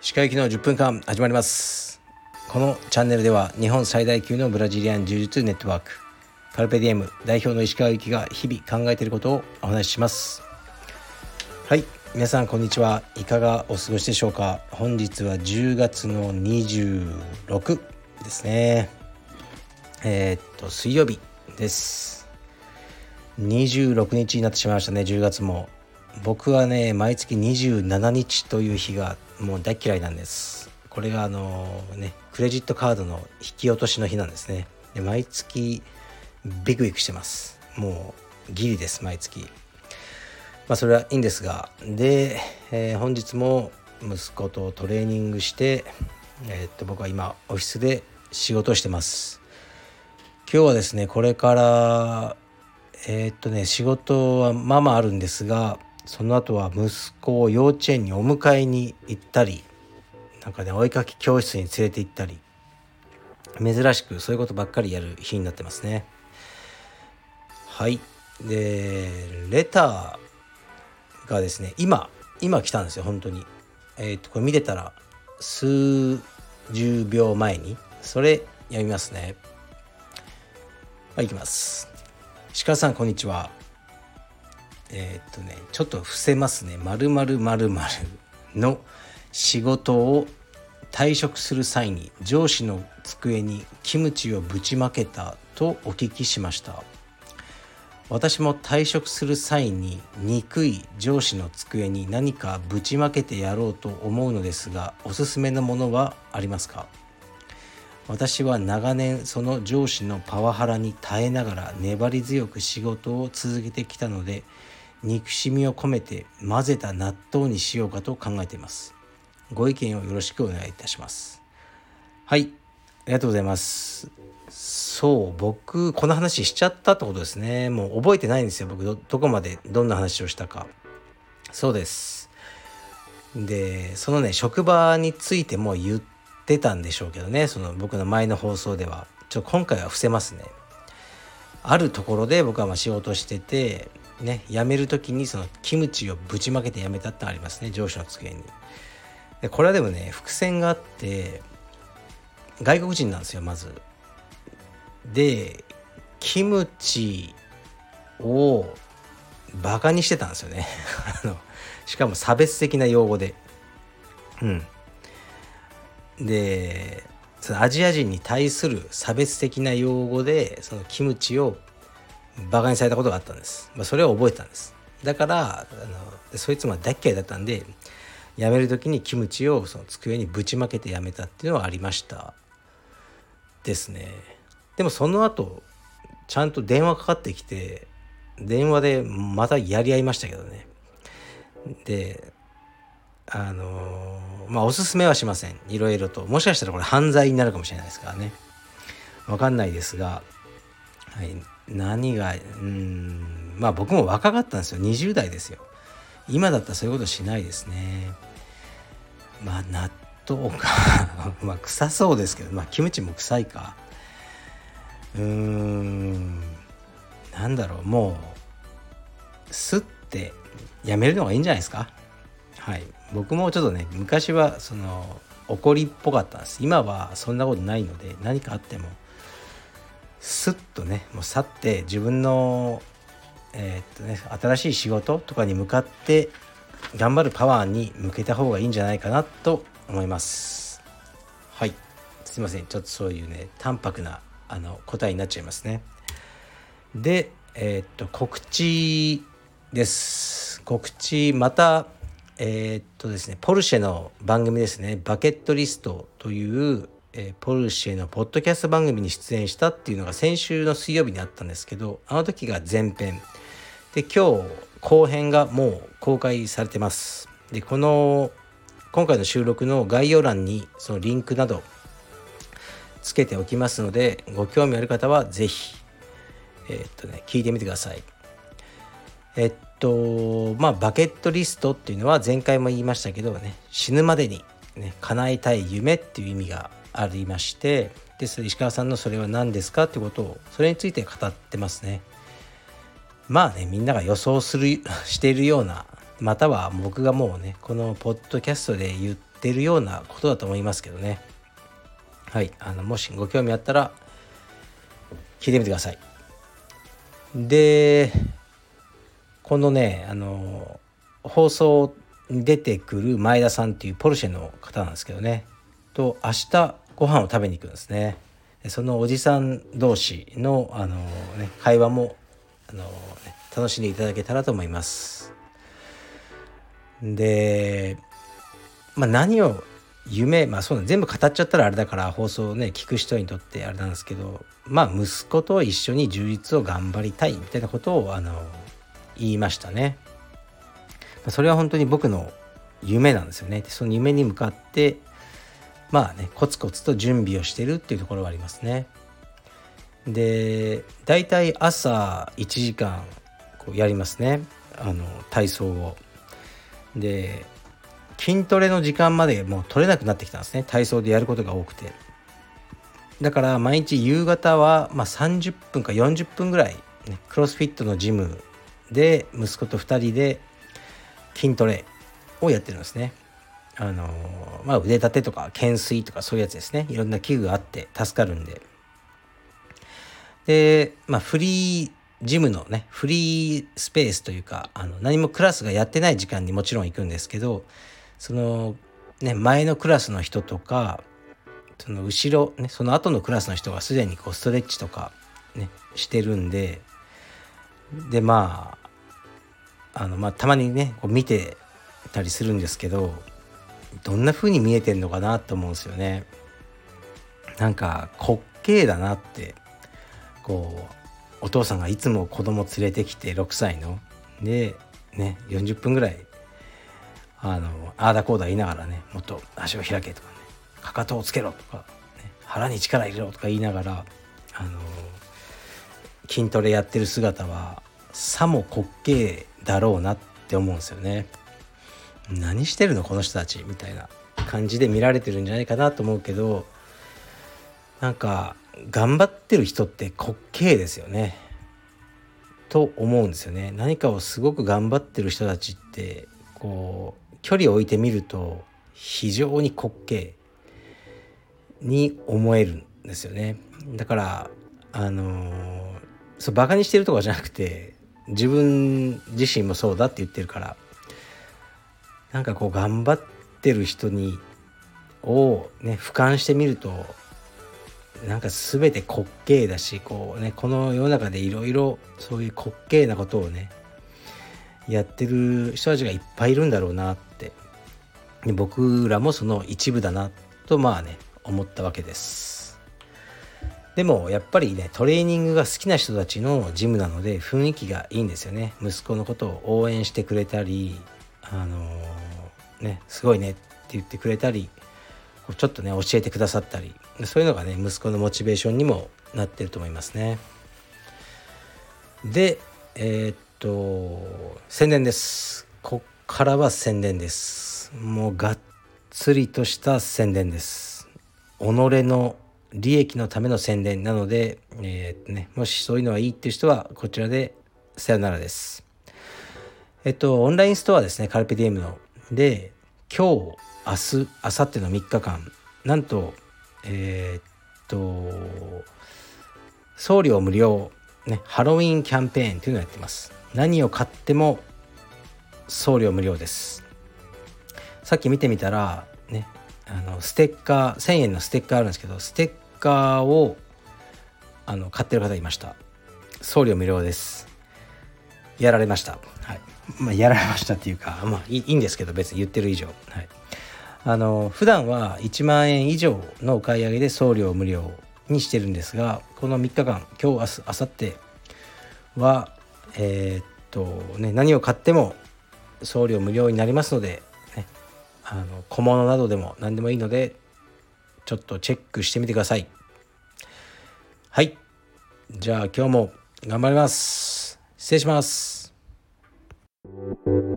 歯科行きの10分間始まります。このチャンネルでは日本最大級のブラジリアン柔術ネットワークカルペディエム代表の石川行きが日々考えていることをお話しします。はい皆さんこんにちは。いかがお過ごしでしょうか。本日は10月の26ですね。えー、っと水曜日です。26日になってしまいましたね10月も。僕はね毎月27日という日がもう大嫌いなんです。これがあのねクレジットカードの引き落としの日なんですね。で毎月ビクビクしてます。もうギリです毎月。まあそれはいいんですが。で、えー、本日も息子とトレーニングしてえー、っと僕は今オフィスで仕事してます。今日はですねこれからえー、っとね仕事はまあまああるんですがその後は息子を幼稚園にお迎えに行ったりなんかねお絵かき教室に連れて行ったり珍しくそういうことばっかりやる日になってますね。はい。でレターがですね今今来たんですよ本当に。えっ、とこれ見てたら数十秒前に。それ読みますね。はい、いきます。鹿さんこんにちは。えー、っとねちょっと伏せますね「まるまるの仕事を退職する際に上司の机にキムチをぶちまけたとお聞きしました。私も退職する際に憎い上司の机に何かぶちまけてやろうと思うのですがおすすめのものはありますか？私は長年その上司のパワハラに耐えながら粘り強く仕事を続けてきたので憎しみを込めて混ぜた納豆にしようかと考えています。ご意見をよろしくお願いいたします。はい。ありがとうございます。そう僕この話しちゃったってことですね。もう覚えてないんですよ僕。どこまでどんな話をしたか。そうです。でそのね職場についても言ってたんでしょうけどねその僕の前の放送では。ちょ今回は伏せますね。あるところで僕はま仕事しててね辞める時にそのキムチをぶちまけて辞めたってありますね上司の机に。でこれはでもね伏線があって外国人なんですよまず。でキムチをバカにしてたんですよね。あのしかも差別的な用語で。うん。でそのアジア人に対する差別的な用語でそのキムチをバカにされたことがあったんです、まあ、それを覚えたんです。だからあのそいつも大嫌いだったんで辞める時にキムチをその机にぶちまけて辞めたっていうのはありました。ですね。でもその後ちゃんと電話かかってきて電話でまたやり合いましたけどね。であのまあおすすめはしません。いろいろと。もしかしたらこれ犯罪になるかもしれないですからね。わかんないですが、はい、何がうんまあ僕も若かったんですよ。20代ですよ。今だったらそういうことしないですね。まあ納豆か。まあ臭そうですけど。まあキムチも臭いか。うーんなんだろう。もうすってやめるのがいいんじゃないですか。はい。僕もちょっとね昔はその怒りっぽかったんです。今はそんなことないので何かあってもスッとねもう去って自分のえー、っとね新しい仕事とかに向かって頑張るパワーに向けた方がいいんじゃないかなと思います。はい。すいません。ちょっとそういうね淡白なあの答えになっちゃいますね。でえー、っと告知です。告知またえー、っとですねポルシェの番組ですね。バケットリストというえー、ポルシェのポッドキャスト番組に出演したっていうのが先週の水曜日にあったんですけどあの時が前編。で今日後編がもう公開されてます。でこの今回の収録の概要欄にそのリンクなどつけておきますのでご興味ある方は是非えー、っとね聞いてみてください。えっとまあバケットリストっていうのは前回も言いましたけどね死ぬまでにね叶えたい夢っていう意味がありましてで石川さんのそれは何ですかってことをそれについて語ってますね。まあねみんなが予想する しているようなまたは僕がもうねこのポッドキャストで言ってるようなことだと思いますけどねはいあのもしご興味あったら聞いてみてくださいでこのねあの放送に出てくる前田さんっていうポルシェの方なんですけどね。と明日ご飯を食べに行くんですね。そのおじさん同士のあの、ね、会話もあの、ね、楽しんでいただけたらと思います。で、まあ、何を夢まあそう全部語っちゃったらあれだから放送をね聞く人にとってあれなんですけどまあ息子と一緒に充実を頑張りたいみたいなことをあの言いましたね。それは本当に僕の夢なんですよね。その夢に向かってまあねコツコツと準備をしてるっていうところはありますね。で大体朝1時間こうやりますねあの体操を。で筋トレの時間までもう取れなくなってきたんですね体操でやることが多くてだから毎日夕方はま30分か40分ぐらい、ね、クロスフィットのジムで息子と2人で筋トレをやってるんですね。あのまあ腕立てとか懸垂とかそういうやつですね。いろんな器具があって助かるんで。でまあフリージムのねフリースペースというかあの何もクラスがやってない時間にもちろん行くんですけどそのね前のクラスの人とかその後ろ、ね、その後のクラスの人がすでにこうストレッチとか、ね、してるんででまああの、まあ、たまにねこう見てたりするんですけどどんな風に見えてんのかなと思うんですよね。なんか滑稽だなってこうお父さんがいつも子供連れてきて6歳のでね40分ぐらいあのああだこうだ言いながらねもっと足を開けとかねかかとをつけろとか、ね、腹に力入れろとか言いながらあの筋トレやってる姿はさも滑稽だろうなって思うんですよね。何してるのこの人たちみたいな感じで見られてるんじゃないかなと思うけどなんか頑張ってる人って滑稽ですよね。と思うんですよね。何かをすごく頑張ってる人たちってこう距離を置いてみると非常に滑稽に思えるんですよね。だからあのー、そうバカにしてるとかじゃなくて自分自身もそうだって言ってるからなんかこう頑張ってる人にをね俯瞰してみるとなんか全て滑稽だしこうねこの世の中でいろいろそういう滑稽なことをねやってる人たちがいっぱいいるんだろうなって。僕らもその一部だなとまあね思ったわけです。でもやっぱりねトレーニングが好きな人たちのジムなので雰囲気がいいんですよね。息子のことを応援してくれたりあのー、ねすごいねって言ってくれたりちょっとね教えてくださったりそういうのがね息子のモチベーションにもなってると思いますね。でえー、っと宣伝です。こっからは宣伝です。もうがっつりとした宣伝です。己の利益のための宣伝なので、えーね、もしそういうのはいいっていう人はこちらでさよならです。えっとオンラインストアですねカルペディエムの。で今日明日明後日の3日間なんとえー、っと送料無料、ね、ハロウィンキャンペーンというのをやってます。何を買っても送料無料です。さっき見てみたらねあのステッカー1000円のステッカーあるんですけどステッカーをあの買ってる方いました。送料無料です。やられました。はい。まあやられましたっていうかまあいいんですけど別に言ってる以上。はい。あの普段は1万円以上のお買い上げで送料無料にしてるんですがこの3日間今日明日明後日はえー、っとね何を買っても送料無料になりますので、ね、あの小物などでも何でもいいのでちょっとチェックしてみてください。はい。じゃあ今日も頑張ります。失礼します。thank you